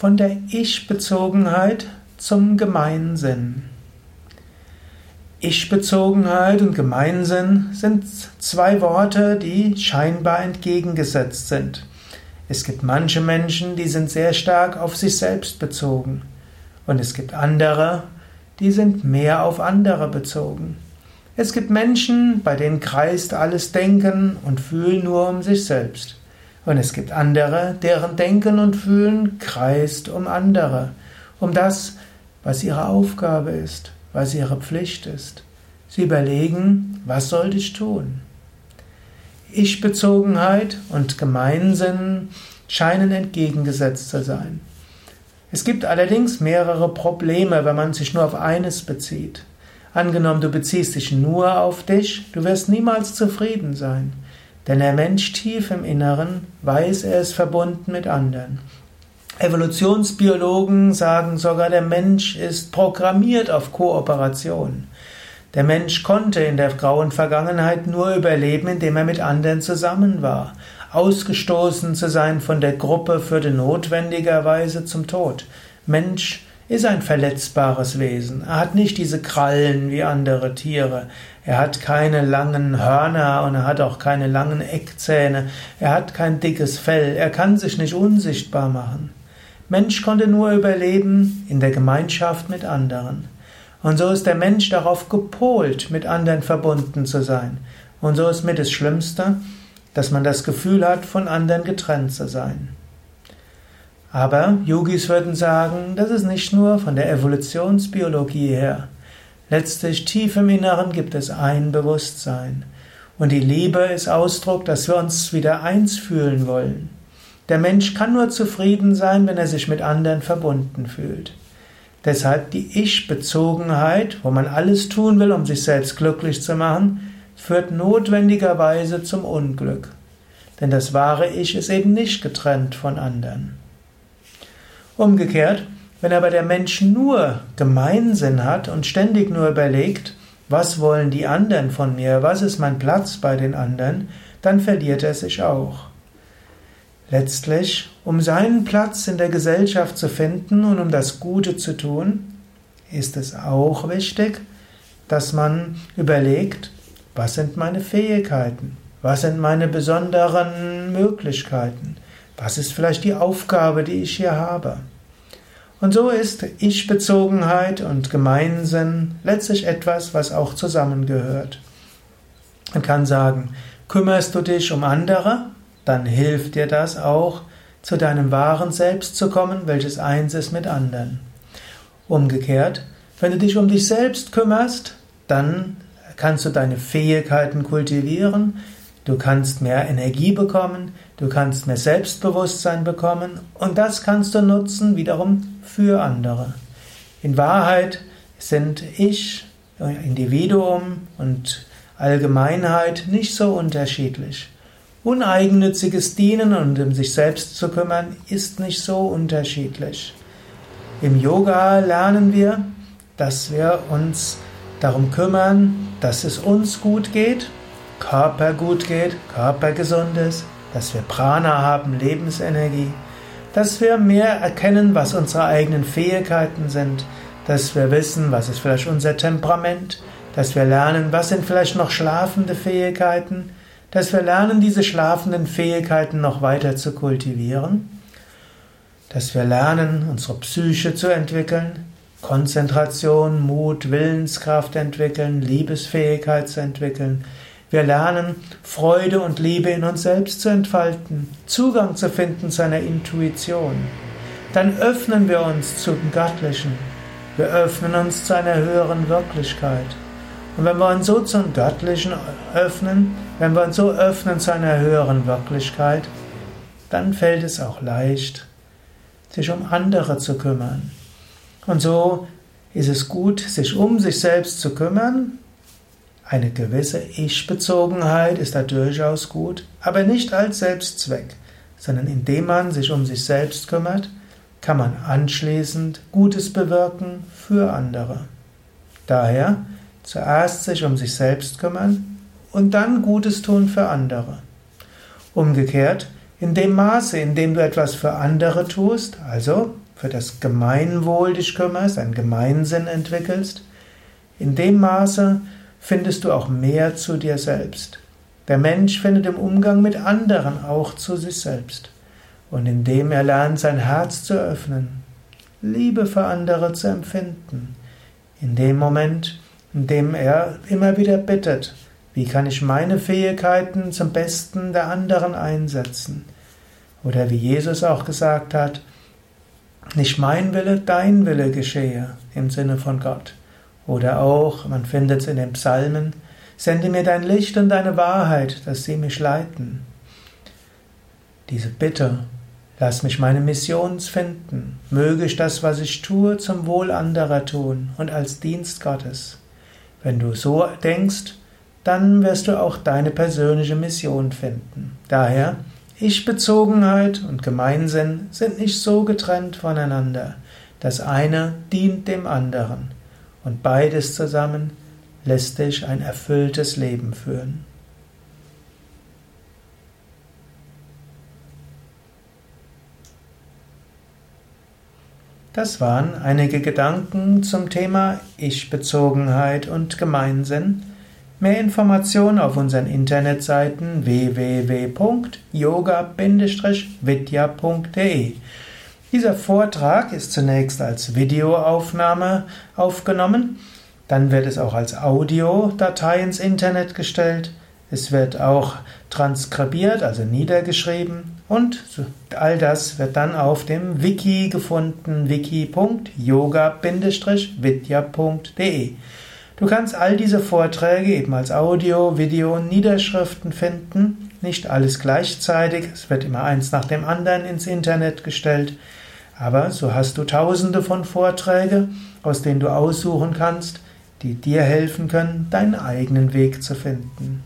Von der Ich-Bezogenheit zum Gemeinsinn. Ich-Bezogenheit und Gemeinsinn sind zwei Worte, die scheinbar entgegengesetzt sind. Es gibt manche Menschen, die sind sehr stark auf sich selbst bezogen. Und es gibt andere, die sind mehr auf andere bezogen. Es gibt Menschen, bei denen kreist alles Denken und Fühlen nur um sich selbst. Und es gibt andere, deren Denken und Fühlen kreist um andere, um das, was ihre Aufgabe ist, was ihre Pflicht ist. Sie überlegen, was sollte ich tun? Ich-Bezogenheit und Gemeinsinn scheinen entgegengesetzt zu sein. Es gibt allerdings mehrere Probleme, wenn man sich nur auf eines bezieht. Angenommen, du beziehst dich nur auf dich, du wirst niemals zufrieden sein. Denn der Mensch tief im Inneren weiß, er ist verbunden mit anderen. Evolutionsbiologen sagen sogar, der Mensch ist programmiert auf Kooperation. Der Mensch konnte in der grauen Vergangenheit nur überleben, indem er mit anderen zusammen war. Ausgestoßen zu sein von der Gruppe führte notwendigerweise zum Tod. Mensch ist ein verletzbares Wesen. Er hat nicht diese Krallen wie andere Tiere. Er hat keine langen Hörner und er hat auch keine langen Eckzähne. Er hat kein dickes Fell. Er kann sich nicht unsichtbar machen. Mensch konnte nur überleben in der Gemeinschaft mit anderen. Und so ist der Mensch darauf gepolt, mit anderen verbunden zu sein. Und so ist mit das Schlimmste, dass man das Gefühl hat, von anderen getrennt zu sein. Aber Yogis würden sagen, das ist nicht nur von der Evolutionsbiologie her. Letztlich tief im Inneren gibt es ein Bewusstsein. Und die Liebe ist Ausdruck, dass wir uns wieder eins fühlen wollen. Der Mensch kann nur zufrieden sein, wenn er sich mit anderen verbunden fühlt. Deshalb die Ich-Bezogenheit, wo man alles tun will, um sich selbst glücklich zu machen, führt notwendigerweise zum Unglück. Denn das wahre Ich ist eben nicht getrennt von anderen. Umgekehrt, wenn aber der Mensch nur Gemeinsinn hat und ständig nur überlegt, was wollen die anderen von mir, was ist mein Platz bei den anderen, dann verliert er sich auch. Letztlich, um seinen Platz in der Gesellschaft zu finden und um das Gute zu tun, ist es auch wichtig, dass man überlegt, was sind meine Fähigkeiten, was sind meine besonderen Möglichkeiten, was ist vielleicht die Aufgabe, die ich hier habe. Und so ist Ich-Bezogenheit und Gemeinsinn letztlich etwas, was auch zusammengehört. Man kann sagen, kümmerst du dich um andere, dann hilft dir das auch, zu deinem wahren Selbst zu kommen, welches eins ist mit anderen. Umgekehrt, wenn du dich um dich selbst kümmerst, dann kannst du deine Fähigkeiten kultivieren, Du kannst mehr Energie bekommen, du kannst mehr Selbstbewusstsein bekommen und das kannst du nutzen wiederum für andere. In Wahrheit sind ich, Individuum und Allgemeinheit nicht so unterschiedlich. Uneigennütziges Dienen und um sich selbst zu kümmern ist nicht so unterschiedlich. Im Yoga lernen wir, dass wir uns darum kümmern, dass es uns gut geht Körper gut geht, Körper gesund ist, dass wir Prana haben, Lebensenergie, dass wir mehr erkennen, was unsere eigenen Fähigkeiten sind, dass wir wissen, was ist vielleicht unser Temperament, dass wir lernen, was sind vielleicht noch schlafende Fähigkeiten, dass wir lernen, diese schlafenden Fähigkeiten noch weiter zu kultivieren, dass wir lernen, unsere Psyche zu entwickeln, Konzentration, Mut, Willenskraft entwickeln, Liebesfähigkeit zu entwickeln, wir lernen, Freude und Liebe in uns selbst zu entfalten, Zugang zu finden zu einer Intuition. Dann öffnen wir uns zum Göttlichen. Wir öffnen uns zu einer höheren Wirklichkeit. Und wenn wir uns so zum Göttlichen öffnen, wenn wir uns so öffnen zu einer höheren Wirklichkeit, dann fällt es auch leicht, sich um andere zu kümmern. Und so ist es gut, sich um sich selbst zu kümmern, eine gewisse Ich-Bezogenheit ist da durchaus gut, aber nicht als Selbstzweck, sondern indem man sich um sich selbst kümmert, kann man anschließend Gutes bewirken für andere. Daher zuerst sich um sich selbst kümmern und dann Gutes tun für andere. Umgekehrt, in dem Maße, in dem du etwas für andere tust, also für das Gemeinwohl dich kümmerst, einen Gemeinsinn entwickelst, in dem Maße findest du auch mehr zu dir selbst. Der Mensch findet im Umgang mit anderen auch zu sich selbst. Und indem er lernt, sein Herz zu öffnen, Liebe für andere zu empfinden, in dem Moment, in dem er immer wieder bittet, wie kann ich meine Fähigkeiten zum Besten der anderen einsetzen? Oder wie Jesus auch gesagt hat, nicht mein Wille, dein Wille geschehe im Sinne von Gott. Oder auch, man findet es in den Psalmen, sende mir dein Licht und deine Wahrheit, dass sie mich leiten. Diese Bitte, lass mich meine Mission finden, möge ich das, was ich tue, zum Wohl anderer tun und als Dienst Gottes. Wenn du so denkst, dann wirst du auch deine persönliche Mission finden. Daher, Ich-Bezogenheit und Gemeinsinn sind nicht so getrennt voneinander. Das eine dient dem anderen und beides zusammen lässt dich ein erfülltes Leben führen. Das waren einige Gedanken zum Thema Ich-Bezogenheit und Gemeinsinn. Mehr Informationen auf unseren Internetseiten www.yoga-vidya.de. Dieser Vortrag ist zunächst als Videoaufnahme aufgenommen, dann wird es auch als Audiodatei ins Internet gestellt, es wird auch transkribiert, also niedergeschrieben und all das wird dann auf dem Wiki gefunden, wiki.yoga-vidya.de. Du kannst all diese Vorträge eben als Audio, Video und Niederschriften finden. Nicht alles gleichzeitig, es wird immer eins nach dem anderen ins Internet gestellt. Aber so hast du tausende von Vorträgen, aus denen du aussuchen kannst, die dir helfen können, deinen eigenen Weg zu finden.